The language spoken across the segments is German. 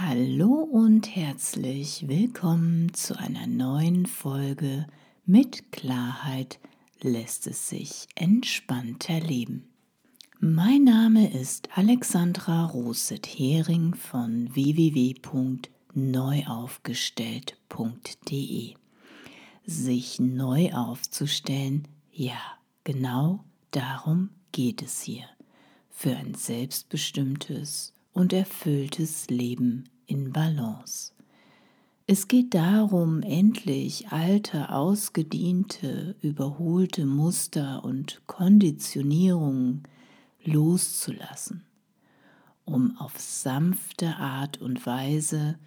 Hallo und herzlich willkommen zu einer neuen Folge mit Klarheit lässt es sich entspannter leben. Mein Name ist Alexandra Roset-Hering von www.neuaufgestellt.de. Sich neu aufzustellen, ja, genau darum geht es hier. Für ein selbstbestimmtes und erfülltes Leben in Balance. Es geht darum, endlich alte, ausgediente, überholte Muster und Konditionierungen loszulassen, um auf sanfte Art und Weise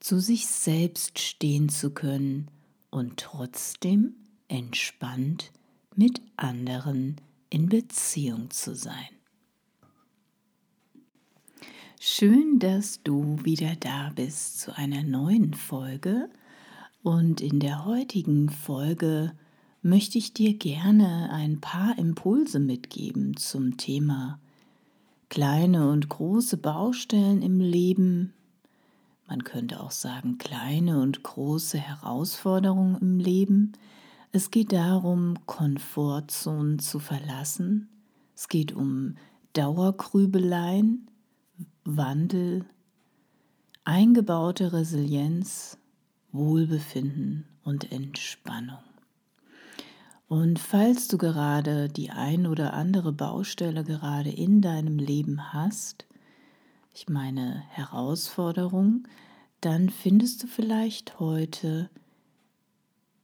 zu sich selbst stehen zu können und trotzdem entspannt mit anderen in Beziehung zu sein. Schön, dass du wieder da bist zu einer neuen Folge. Und in der heutigen Folge möchte ich dir gerne ein paar Impulse mitgeben zum Thema kleine und große Baustellen im Leben. Man könnte auch sagen kleine und große Herausforderungen im Leben. Es geht darum, Komfortzonen zu verlassen. Es geht um Dauergrübeleien Wandel, eingebaute Resilienz, Wohlbefinden und Entspannung. Und falls du gerade die ein oder andere Baustelle gerade in deinem Leben hast, ich meine Herausforderung, dann findest du vielleicht heute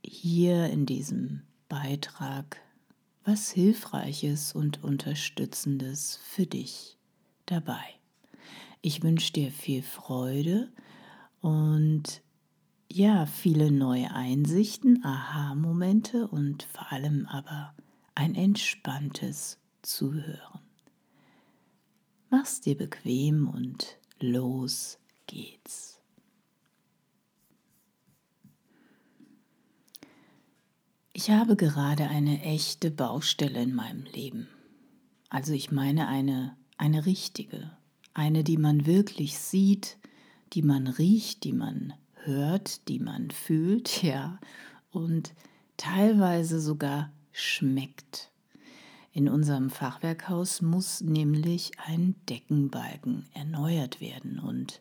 hier in diesem Beitrag was Hilfreiches und Unterstützendes für dich dabei. Ich wünsche dir viel Freude und ja, viele neue Einsichten, Aha-Momente und vor allem aber ein entspanntes Zuhören. Mach's dir bequem und los geht's. Ich habe gerade eine echte Baustelle in meinem Leben. Also ich meine eine, eine richtige, eine, die man wirklich sieht, die man riecht, die man hört, die man fühlt, ja, und teilweise sogar schmeckt. In unserem Fachwerkhaus muss nämlich ein Deckenbalken erneuert werden und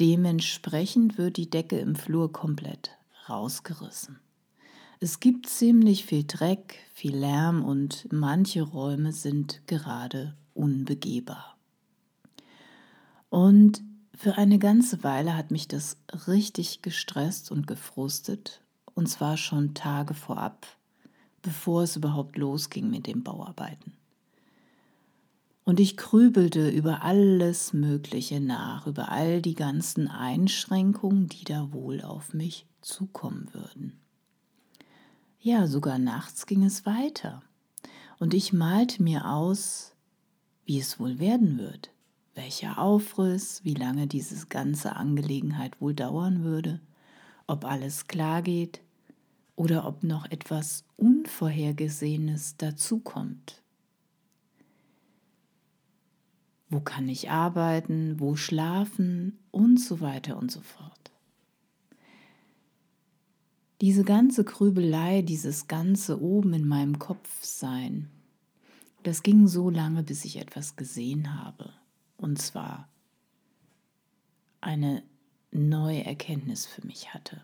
dementsprechend wird die Decke im Flur komplett rausgerissen. Es gibt ziemlich viel Dreck, viel Lärm und manche Räume sind gerade unbegehbar. Und für eine ganze Weile hat mich das richtig gestresst und gefrustet, und zwar schon Tage vorab, bevor es überhaupt losging mit den Bauarbeiten. Und ich grübelte über alles Mögliche nach, über all die ganzen Einschränkungen, die da wohl auf mich zukommen würden. Ja, sogar nachts ging es weiter. Und ich malte mir aus, wie es wohl werden wird welcher Aufriss, wie lange diese ganze Angelegenheit wohl dauern würde, ob alles klar geht oder ob noch etwas Unvorhergesehenes dazukommt. Wo kann ich arbeiten, wo schlafen und so weiter und so fort. Diese ganze Grübelei, dieses ganze oben in meinem Kopf sein, das ging so lange, bis ich etwas gesehen habe. Und zwar eine neue Erkenntnis für mich hatte.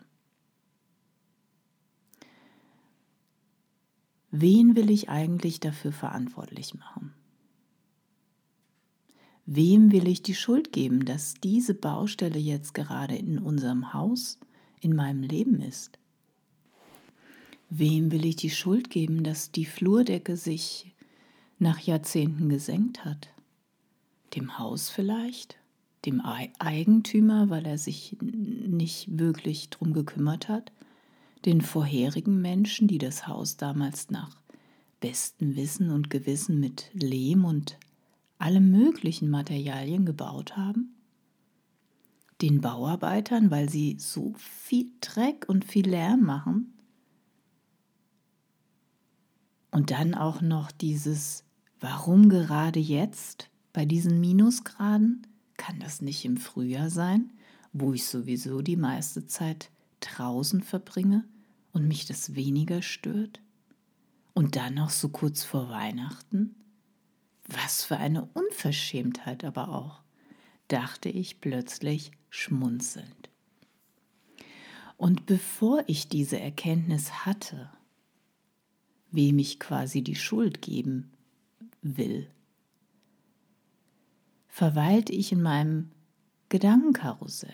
Wen will ich eigentlich dafür verantwortlich machen? Wem will ich die Schuld geben, dass diese Baustelle jetzt gerade in unserem Haus, in meinem Leben ist? Wem will ich die Schuld geben, dass die Flurdecke sich nach Jahrzehnten gesenkt hat? Dem Haus vielleicht? Dem Eigentümer, weil er sich nicht wirklich drum gekümmert hat? Den vorherigen Menschen, die das Haus damals nach bestem Wissen und Gewissen mit Lehm und allem möglichen Materialien gebaut haben? Den Bauarbeitern, weil sie so viel Dreck und viel Lärm machen? Und dann auch noch dieses, warum gerade jetzt? Bei diesen Minusgraden Kann das nicht im Frühjahr sein, wo ich sowieso die meiste Zeit draußen verbringe und mich das weniger stört? Und dann noch so kurz vor Weihnachten? Was für eine Unverschämtheit aber auch, dachte ich plötzlich schmunzelnd. Und bevor ich diese Erkenntnis hatte, wem ich quasi die Schuld geben will, verweilte ich in meinem Gedankenkarussell.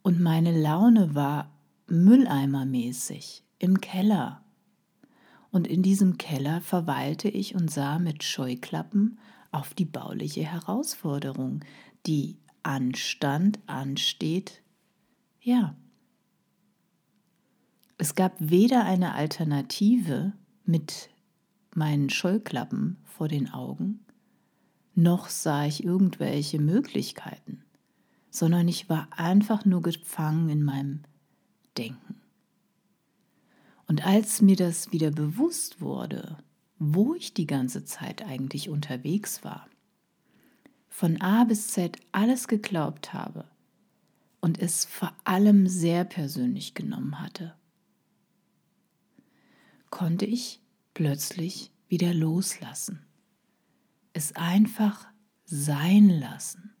Und meine Laune war mülleimermäßig im Keller. Und in diesem Keller verweilte ich und sah mit Scheuklappen auf die bauliche Herausforderung, die anstand, ansteht. Ja. Es gab weder eine Alternative mit meinen Scheuklappen vor den Augen, noch sah ich irgendwelche Möglichkeiten, sondern ich war einfach nur gefangen in meinem Denken. Und als mir das wieder bewusst wurde, wo ich die ganze Zeit eigentlich unterwegs war, von A bis Z alles geglaubt habe und es vor allem sehr persönlich genommen hatte, konnte ich plötzlich wieder loslassen es einfach sein lassen.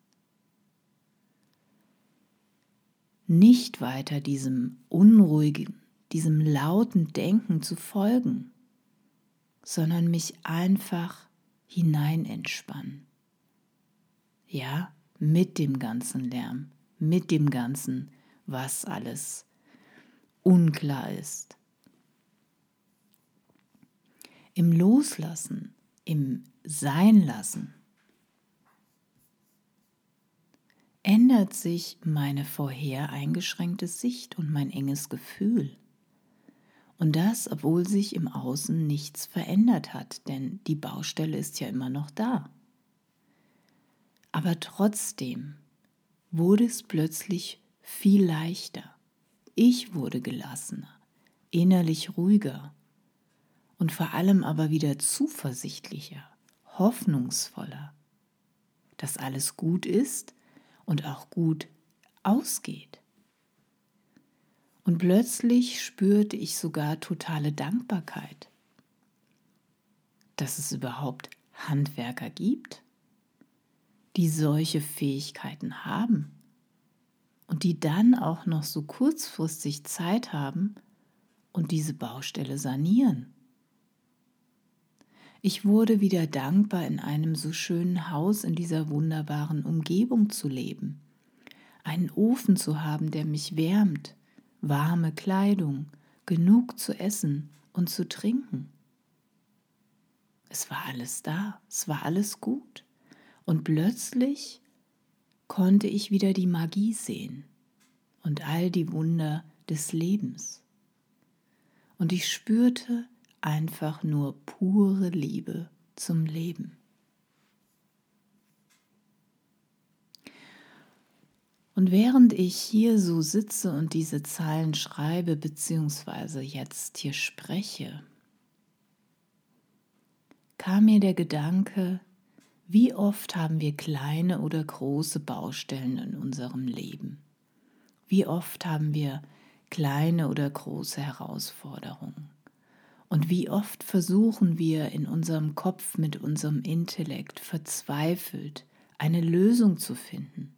Nicht weiter diesem unruhigen, diesem lauten Denken zu folgen, sondern mich einfach hinein entspannen. Ja, mit dem ganzen Lärm, mit dem ganzen, was alles unklar ist. Im Loslassen, im sein lassen, ändert sich meine vorher eingeschränkte Sicht und mein enges Gefühl. Und das, obwohl sich im Außen nichts verändert hat, denn die Baustelle ist ja immer noch da. Aber trotzdem wurde es plötzlich viel leichter. Ich wurde gelassener, innerlich ruhiger und vor allem aber wieder zuversichtlicher hoffnungsvoller, dass alles gut ist und auch gut ausgeht. Und plötzlich spürte ich sogar totale Dankbarkeit, dass es überhaupt Handwerker gibt, die solche Fähigkeiten haben und die dann auch noch so kurzfristig Zeit haben und diese Baustelle sanieren. Ich wurde wieder dankbar, in einem so schönen Haus in dieser wunderbaren Umgebung zu leben, einen Ofen zu haben, der mich wärmt, warme Kleidung, genug zu essen und zu trinken. Es war alles da, es war alles gut. Und plötzlich konnte ich wieder die Magie sehen und all die Wunder des Lebens. Und ich spürte, einfach nur pure Liebe zum Leben. Und während ich hier so sitze und diese Zeilen schreibe, beziehungsweise jetzt hier spreche, kam mir der Gedanke, wie oft haben wir kleine oder große Baustellen in unserem Leben? Wie oft haben wir kleine oder große Herausforderungen? Und wie oft versuchen wir in unserem Kopf mit unserem Intellekt verzweifelt eine Lösung zu finden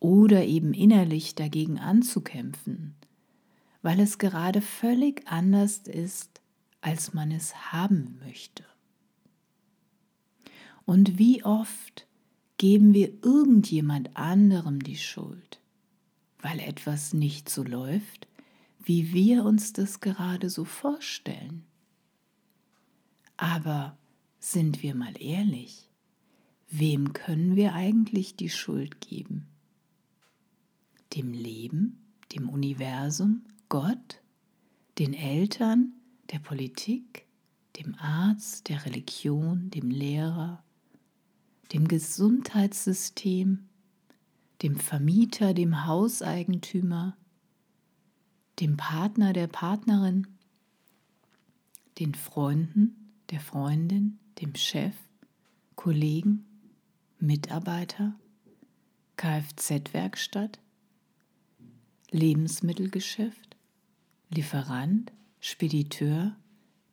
oder eben innerlich dagegen anzukämpfen, weil es gerade völlig anders ist, als man es haben möchte. Und wie oft geben wir irgendjemand anderem die Schuld, weil etwas nicht so läuft, wie wir uns das gerade so vorstellen. Aber sind wir mal ehrlich, wem können wir eigentlich die Schuld geben? Dem Leben, dem Universum, Gott, den Eltern, der Politik, dem Arzt, der Religion, dem Lehrer, dem Gesundheitssystem, dem Vermieter, dem Hauseigentümer, dem Partner, der Partnerin, den Freunden, der Freundin, dem Chef, Kollegen, Mitarbeiter, Kfz-Werkstatt, Lebensmittelgeschäft, Lieferant, Spediteur,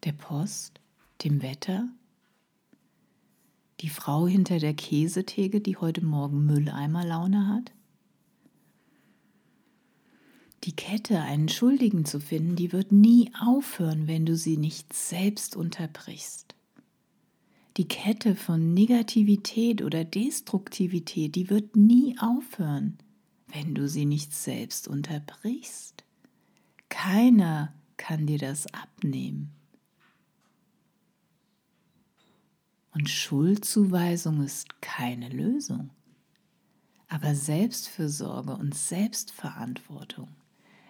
der Post, dem Wetter, die Frau hinter der Käsetheke, die heute Morgen Mülleimerlaune hat? Die Kette, einen Schuldigen zu finden, die wird nie aufhören, wenn du sie nicht selbst unterbrichst. Die Kette von Negativität oder Destruktivität, die wird nie aufhören, wenn du sie nicht selbst unterbrichst. Keiner kann dir das abnehmen. Und Schuldzuweisung ist keine Lösung. Aber Selbstfürsorge und Selbstverantwortung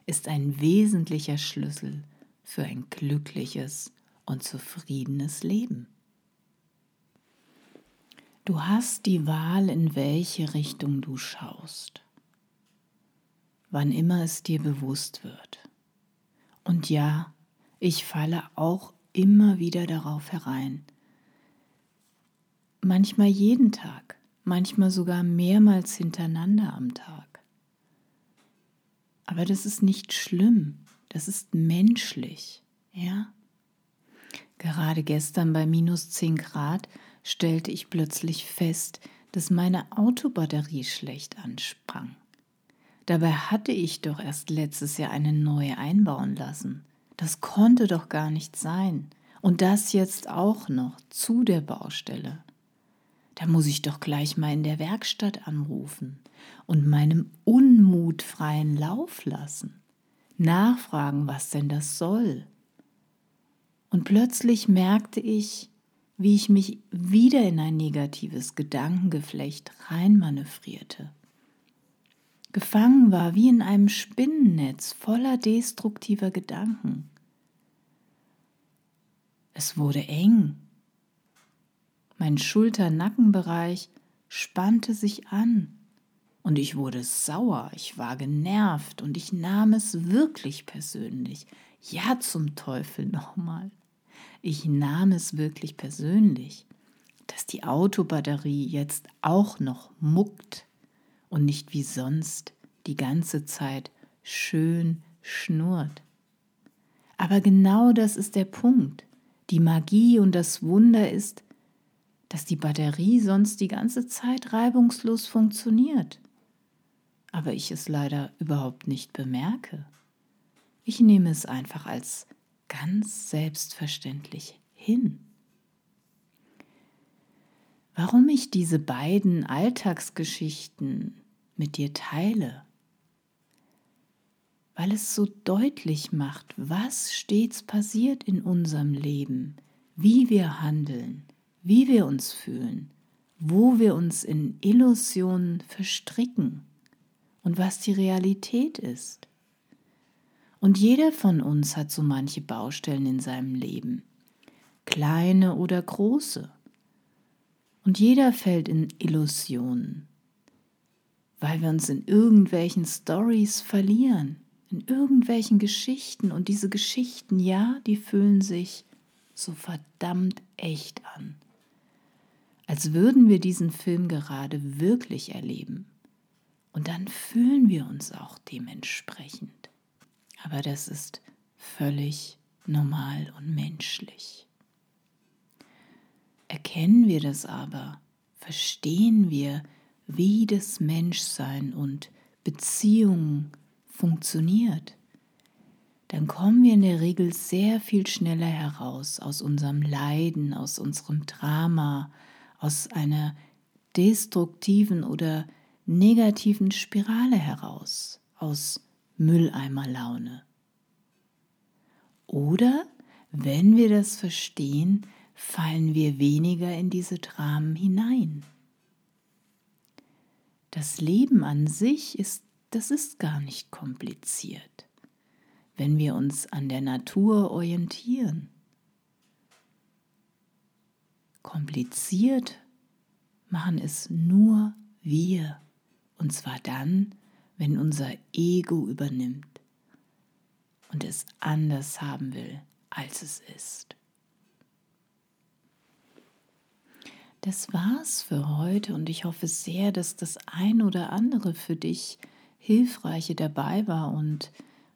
ist ein wesentlicher Schlüssel für ein glückliches und zufriedenes Leben. Du hast die Wahl, in welche Richtung du schaust, wann immer es dir bewusst wird. Und ja, ich falle auch immer wieder darauf herein, manchmal jeden Tag, manchmal sogar mehrmals hintereinander am Tag. Aber das ist nicht schlimm, das ist menschlich, ja? Gerade gestern bei minus 10 Grad stellte ich plötzlich fest, dass meine Autobatterie schlecht ansprang. Dabei hatte ich doch erst letztes Jahr eine neue einbauen lassen. Das konnte doch gar nicht sein. Und das jetzt auch noch zu der Baustelle. Da muss ich doch gleich mal in der Werkstatt anrufen und meinem Unmut freien Lauf lassen. Nachfragen, was denn das soll. Und plötzlich merkte ich, wie ich mich wieder in ein negatives Gedankengeflecht reinmanövrierte. Gefangen war wie in einem Spinnennetz voller destruktiver Gedanken. Es wurde eng mein Schulter-Nackenbereich spannte sich an und ich wurde sauer, ich war genervt und ich nahm es wirklich persönlich. Ja, zum Teufel nochmal. Ich nahm es wirklich persönlich, dass die Autobatterie jetzt auch noch muckt und nicht wie sonst die ganze Zeit schön schnurrt. Aber genau das ist der Punkt. Die Magie und das Wunder ist, dass die Batterie sonst die ganze Zeit reibungslos funktioniert, aber ich es leider überhaupt nicht bemerke. Ich nehme es einfach als ganz selbstverständlich hin. Warum ich diese beiden Alltagsgeschichten mit dir teile? Weil es so deutlich macht, was stets passiert in unserem Leben, wie wir handeln, wie wir uns fühlen, wo wir uns in Illusionen verstricken und was die Realität ist. Und jeder von uns hat so manche Baustellen in seinem Leben, kleine oder große. Und jeder fällt in Illusionen, weil wir uns in irgendwelchen Stories verlieren, in irgendwelchen Geschichten. Und diese Geschichten, ja, die fühlen sich so verdammt echt an als würden wir diesen Film gerade wirklich erleben. Und dann fühlen wir uns auch dementsprechend. Aber das ist völlig normal und menschlich. Erkennen wir das aber, verstehen wir, wie das Menschsein und Beziehung funktioniert, dann kommen wir in der Regel sehr viel schneller heraus aus unserem Leiden, aus unserem Drama, aus einer destruktiven oder negativen Spirale heraus, aus Mülleimerlaune. Oder, wenn wir das verstehen, fallen wir weniger in diese Dramen hinein. Das Leben an sich ist, das ist gar nicht kompliziert, wenn wir uns an der Natur orientieren Kompliziert machen es nur wir. Und zwar dann, wenn unser Ego übernimmt und es anders haben will, als es ist. Das war's für heute und ich hoffe sehr, dass das ein oder andere für dich hilfreiche dabei war und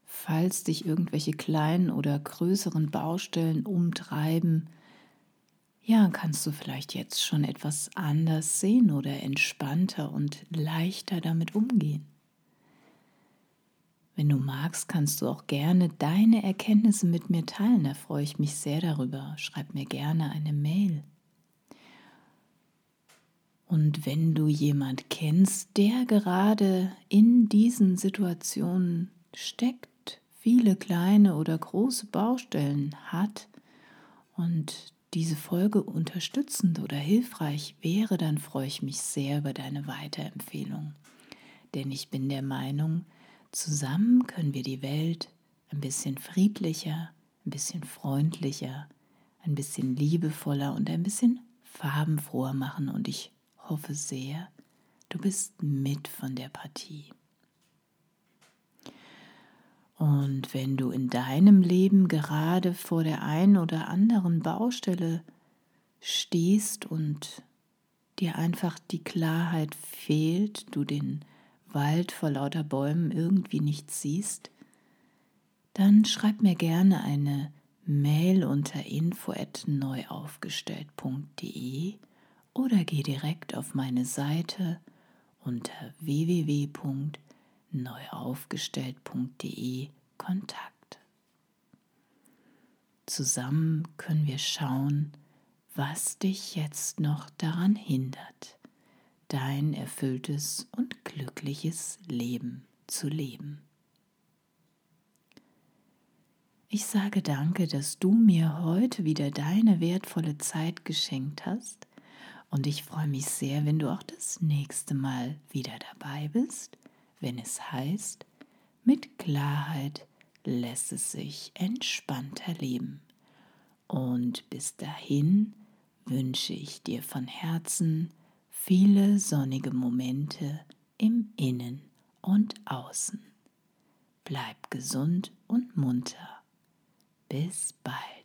falls dich irgendwelche kleinen oder größeren Baustellen umtreiben, ja, kannst du vielleicht jetzt schon etwas anders sehen oder entspannter und leichter damit umgehen. Wenn du magst, kannst du auch gerne deine Erkenntnisse mit mir teilen. Da freue ich mich sehr darüber. Schreib mir gerne eine Mail. Und wenn du jemand kennst, der gerade in diesen Situationen steckt, viele kleine oder große Baustellen hat und diese Folge unterstützend oder hilfreich wäre, dann freue ich mich sehr über deine Weiterempfehlung. Denn ich bin der Meinung, zusammen können wir die Welt ein bisschen friedlicher, ein bisschen freundlicher, ein bisschen liebevoller und ein bisschen farbenfroher machen. Und ich hoffe sehr, du bist mit von der Partie. Und wenn du in deinem Leben gerade vor der einen oder anderen Baustelle stehst und dir einfach die Klarheit fehlt, du den Wald vor lauter Bäumen irgendwie nicht siehst, dann schreib mir gerne eine Mail unter info@neuaufgestellt.de oder geh direkt auf meine Seite unter www.neuaufgestellt.de Kontakt. Zusammen können wir schauen, was dich jetzt noch daran hindert, dein erfülltes und glückliches Leben zu leben. Ich sage danke, dass du mir heute wieder deine wertvolle Zeit geschenkt hast und ich freue mich sehr, wenn du auch das nächste Mal wieder dabei bist, wenn es heißt, mit Klarheit lässt es sich entspannter leben. Und bis dahin wünsche ich dir von Herzen viele sonnige Momente im Innen und Außen. Bleib gesund und munter. Bis bald.